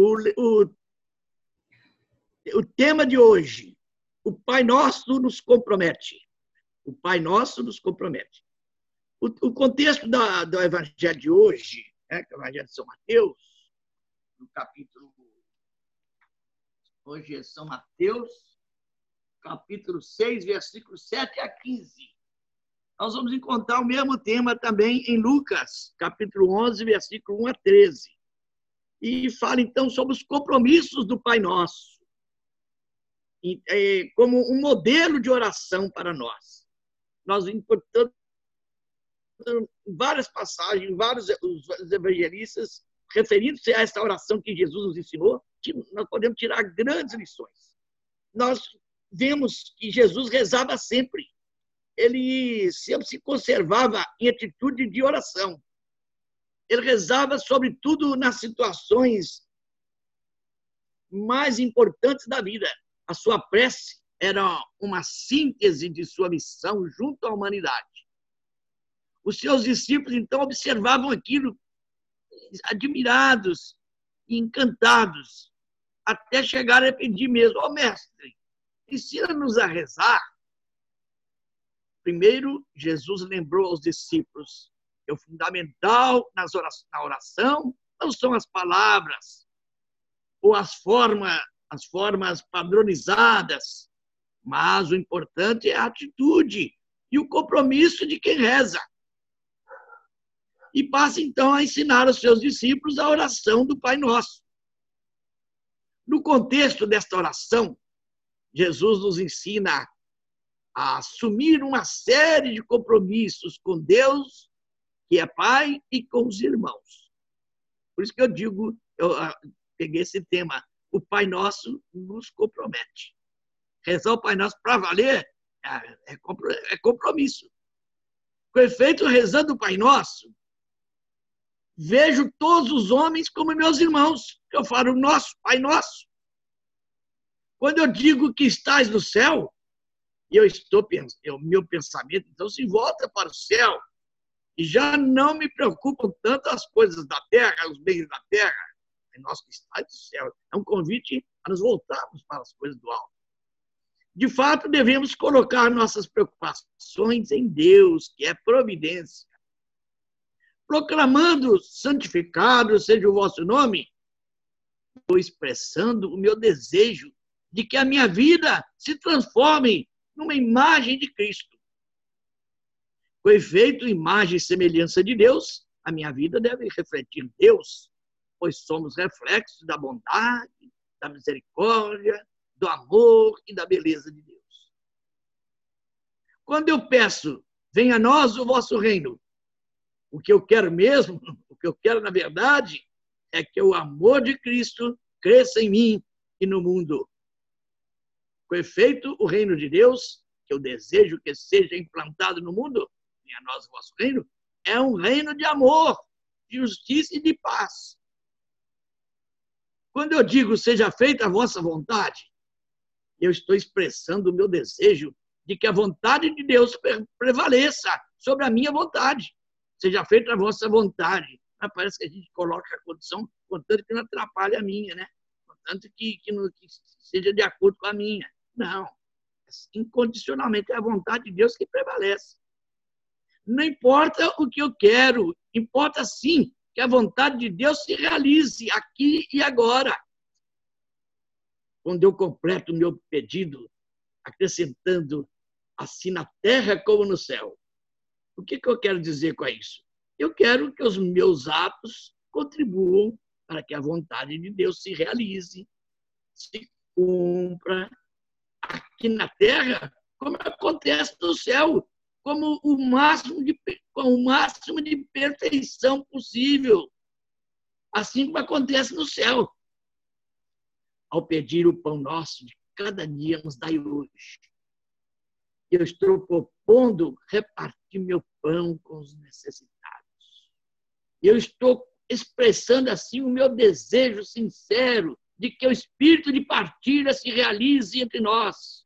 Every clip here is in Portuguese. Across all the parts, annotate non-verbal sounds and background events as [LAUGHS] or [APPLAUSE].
O, o, o tema de hoje, o Pai Nosso nos compromete. O Pai Nosso nos compromete. O, o contexto da, do Evangelho de hoje, né, que é o Evangelho de São Mateus, no capítulo. Hoje é São Mateus, capítulo 6, versículos 7 a 15. Nós vamos encontrar o mesmo tema também em Lucas, capítulo 11, versículo 1 a 13. E fala então sobre os compromissos do Pai Nosso, é, como um modelo de oração para nós. Nós, portanto, em várias passagens, vários os evangelistas referindo-se a essa oração que Jesus nos ensinou, nós podemos tirar grandes lições. Nós vemos que Jesus rezava sempre. Ele sempre se conservava em atitude de oração. Ele rezava, sobretudo, nas situações mais importantes da vida. A sua prece era uma síntese de sua missão junto à humanidade. Os seus discípulos, então, observavam aquilo admirados e encantados, até chegar a pedir mesmo, ó oh, mestre, ensina-nos a rezar. Primeiro, Jesus lembrou aos discípulos que o fundamental nas oração, na oração não são as palavras ou as formas, as formas padronizadas, mas o importante é a atitude e o compromisso de quem reza. E passa então a ensinar aos seus discípulos a oração do Pai Nosso. No contexto desta oração, Jesus nos ensina a assumir uma série de compromissos com Deus, que é Pai, e com os irmãos. Por isso que eu digo, eu ah, peguei esse tema, o Pai Nosso nos compromete. Rezar o Pai Nosso para valer é, é, é compromisso. Com efeito, rezando o Pai Nosso, vejo todos os homens como meus irmãos. Eu falo, nosso, Pai Nosso. Quando eu digo que estás no céu, eu estou meu pensamento então se volta para o céu e já não me preocupam tanto as coisas da terra, os bens da terra. É nosso que no céu. É um convite a nos voltarmos para as coisas do alto. De fato, devemos colocar nossas preocupações em Deus, que é providência. Proclamando, santificado seja o vosso nome, estou expressando o meu desejo de que a minha vida se transforme numa imagem de Cristo. Com efeito, imagem e semelhança de Deus, a minha vida deve refletir Deus, pois somos reflexos da bondade, da misericórdia, do amor e da beleza de Deus. Quando eu peço, venha a nós o vosso reino, o que eu quero mesmo, [LAUGHS] o que eu quero na verdade, é que o amor de Cristo cresça em mim e no mundo. Com efeito, o reino de Deus, que eu desejo que seja implantado no mundo, a nós o vosso reino, é um reino de amor, de justiça e de paz. Quando eu digo seja feita a vossa vontade, eu estou expressando o meu desejo de que a vontade de Deus prevaleça sobre a minha vontade. Seja feita a vossa vontade. Mas parece que a gente coloca a condição, contanto que não atrapalhe a minha, né? Contanto que, que, não, que seja de acordo com a minha. Não. Incondicionalmente é a vontade de Deus que prevalece. Não importa o que eu quero, importa sim que a vontade de Deus se realize aqui e agora. Quando eu completo o meu pedido, acrescentando assim na terra como no céu. O que, que eu quero dizer com isso? Eu quero que os meus atos contribuam para que a vontade de Deus se realize, se cumpra aqui na Terra, como acontece no céu, como o máximo de, com o máximo de perfeição possível, assim como acontece no céu. Ao pedir o pão nosso de cada dia nos dai hoje, eu estou propondo repartir meu pão com os necessitados. Eu estou expressando assim o meu desejo sincero de que o espírito de partilha se realize entre nós.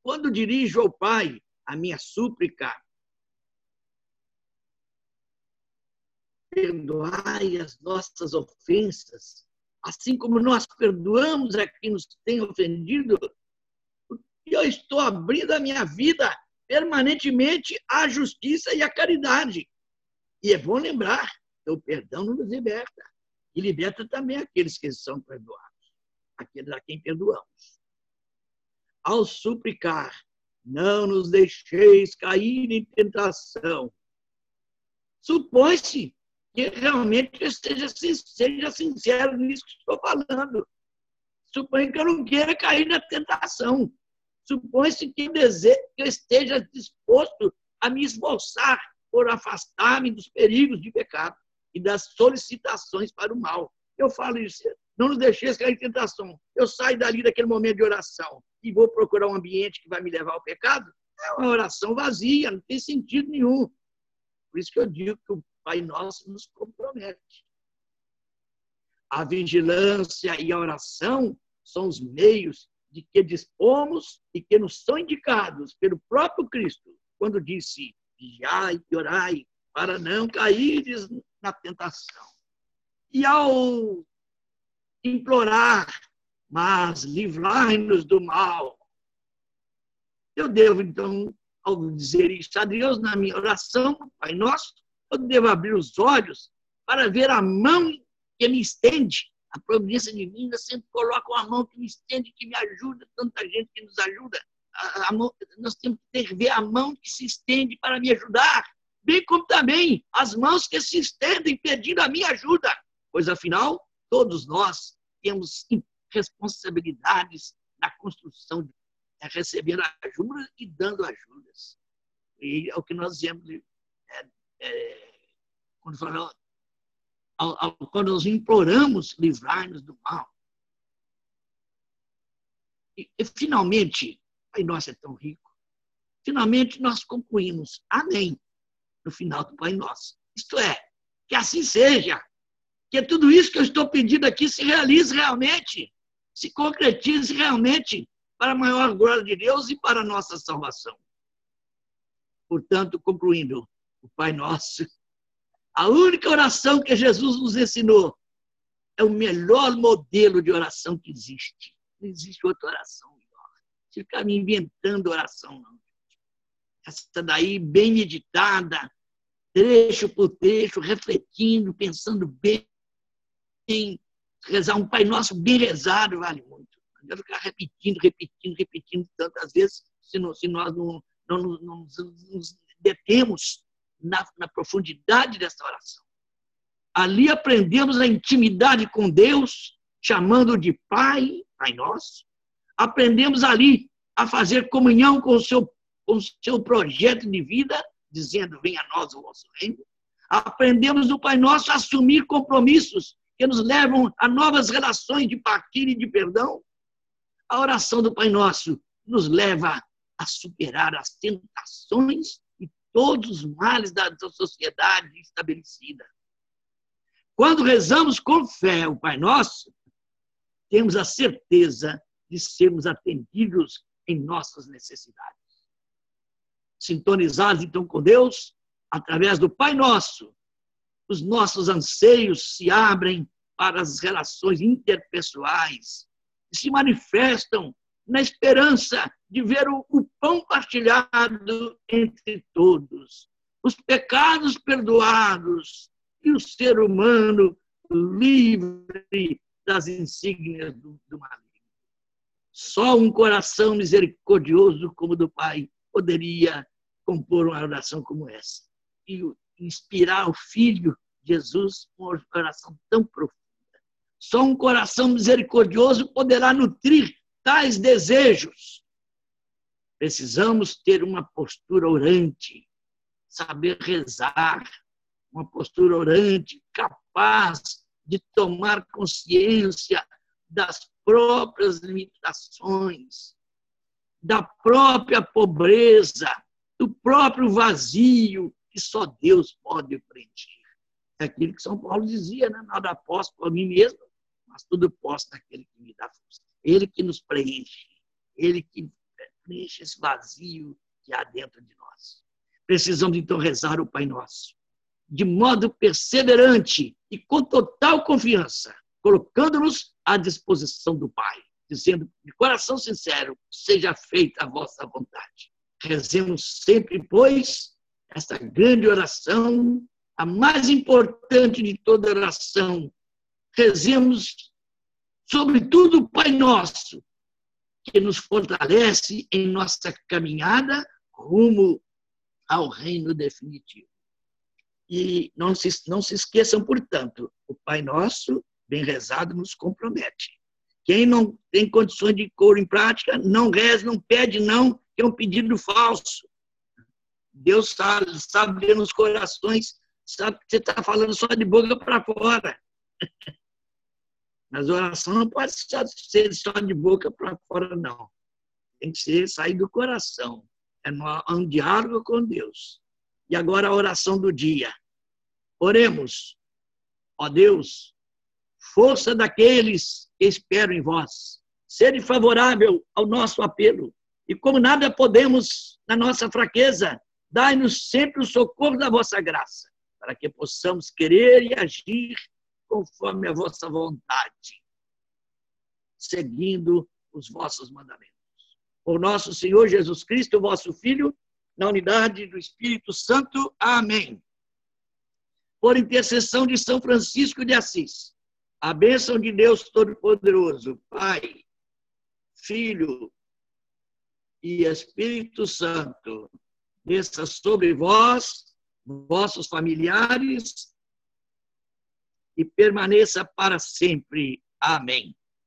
Quando dirijo ao Pai a minha súplica, perdoai as nossas ofensas, assim como nós perdoamos a quem nos tem ofendido, eu estou abrindo a minha vida permanentemente à justiça e à caridade. E é bom lembrar que o perdão nos liberta. E liberta também aqueles que são perdoados, aqueles a quem perdoamos. Ao suplicar, não nos deixeis cair em tentação. Supõe-se que realmente eu esteja, seja sincero nisso que estou falando. Supõe que eu não queira cair na tentação. Supõe-se que, eu esteja disposto a me esforçar por afastar-me dos perigos de pecado e das solicitações para o mal. Eu falo isso, não nos deixeis cair em tentação. Eu saio dali daquele momento de oração e vou procurar um ambiente que vai me levar ao pecado. É uma oração vazia, não tem sentido nenhum. Por isso que eu digo que o Pai Nosso nos compromete. A vigilância e a oração são os meios de que dispomos e que nos são indicados pelo próprio Cristo, quando disse: vigiai e orai, para não caíres na tentação. E ao implorar, mas livrai-nos do mal, eu devo, então, ao dizer isso a Deus na minha oração, Pai Nosso, eu devo abrir os olhos para ver a mão que me estende. A providência divina sempre coloca uma mão que me estende, que me ajuda, tanta gente que nos ajuda. A, a mão, nós temos que ver a mão que se estende para me ajudar bem como também as mãos que se estendem pedindo a minha ajuda, pois afinal, todos nós temos responsabilidades na construção, de, é, recebendo ajuda e dando ajudas. E é o que nós vemos é, é, quando, falamos, quando nós imploramos livrar-nos do mal. E, e finalmente, Pai Nosso é tão rico, finalmente nós concluímos. Amém no final do Pai Nosso. Isto é, que assim seja. Que tudo isso que eu estou pedindo aqui se realize realmente, se concretize realmente para a maior glória de Deus e para a nossa salvação. Portanto, concluindo, o Pai Nosso, a única oração que Jesus nos ensinou é o melhor modelo de oração que existe. Não existe outra oração melhor. Ficar me inventando oração, não. Essa daí, bem meditada, trecho por trecho, refletindo, pensando bem, rezar um Pai Nosso bem rezado vale muito. Não ficar repetindo, repetindo, repetindo tantas vezes, se, não, se nós não, não, não, nos detemos na, na profundidade dessa oração. Ali aprendemos a intimidade com Deus, chamando de Pai, Pai Nosso. Aprendemos ali a fazer comunhão com o seu, com o seu projeto de vida dizendo: Venha a nós o vosso reino. Aprendemos do Pai Nosso a assumir compromissos que nos levam a novas relações de partilha e de perdão. A oração do Pai Nosso nos leva a superar as tentações e todos os males da sociedade estabelecida. Quando rezamos com fé o Pai Nosso, temos a certeza de sermos atendidos em nossas necessidades sintonizados então com Deus, através do Pai Nosso, os nossos anseios se abrem para as relações interpessoais se manifestam na esperança de ver o, o pão partilhado entre todos, os pecados perdoados e o ser humano livre das insígnias do, do maligno. Só um coração misericordioso como o do Pai poderia compor uma oração como essa e inspirar o Filho Jesus com uma oração tão profunda. Só um coração misericordioso poderá nutrir tais desejos. Precisamos ter uma postura orante, saber rezar, uma postura orante capaz de tomar consciência das próprias limitações, da própria pobreza, do próprio vazio que só Deus pode preencher. É aquilo que São Paulo dizia, né? nada posso por mim mesmo, mas tudo posso naquele que me dá força. Ele que nos preenche, ele que preenche esse vazio que há dentro de nós. Precisamos então rezar o Pai Nosso, de modo perseverante e com total confiança, colocando-nos à disposição do Pai, dizendo de coração sincero: seja feita a vossa vontade. Rezemos sempre, pois, esta grande oração, a mais importante de toda oração. Rezemos, sobretudo, o Pai Nosso, que nos fortalece em nossa caminhada rumo ao reino definitivo. E não se, não se esqueçam, portanto, o Pai Nosso, bem rezado, nos compromete. Quem não tem condições de cor em prática, não reza, não pede não, que é um pedido falso. Deus sabe, sabe nos corações, sabe que você está falando só de boca para fora. [LAUGHS] Mas oração não pode ser só de boca para fora, não. Tem que ser sair do coração. É um diálogo com Deus. E agora a oração do dia. Oremos. Ó Deus, força daqueles que esperam em vós. Sede favorável ao nosso apelo. E como nada podemos na nossa fraqueza, dai-nos sempre o socorro da vossa graça, para que possamos querer e agir conforme a vossa vontade, seguindo os vossos mandamentos. Por nosso Senhor Jesus Cristo, vosso Filho, na unidade do Espírito Santo. Amém. Por intercessão de São Francisco de Assis, a bênção de Deus Todo-Poderoso, Pai, Filho e Espírito Santo, desça sobre vós, vossos familiares e permaneça para sempre. Amém.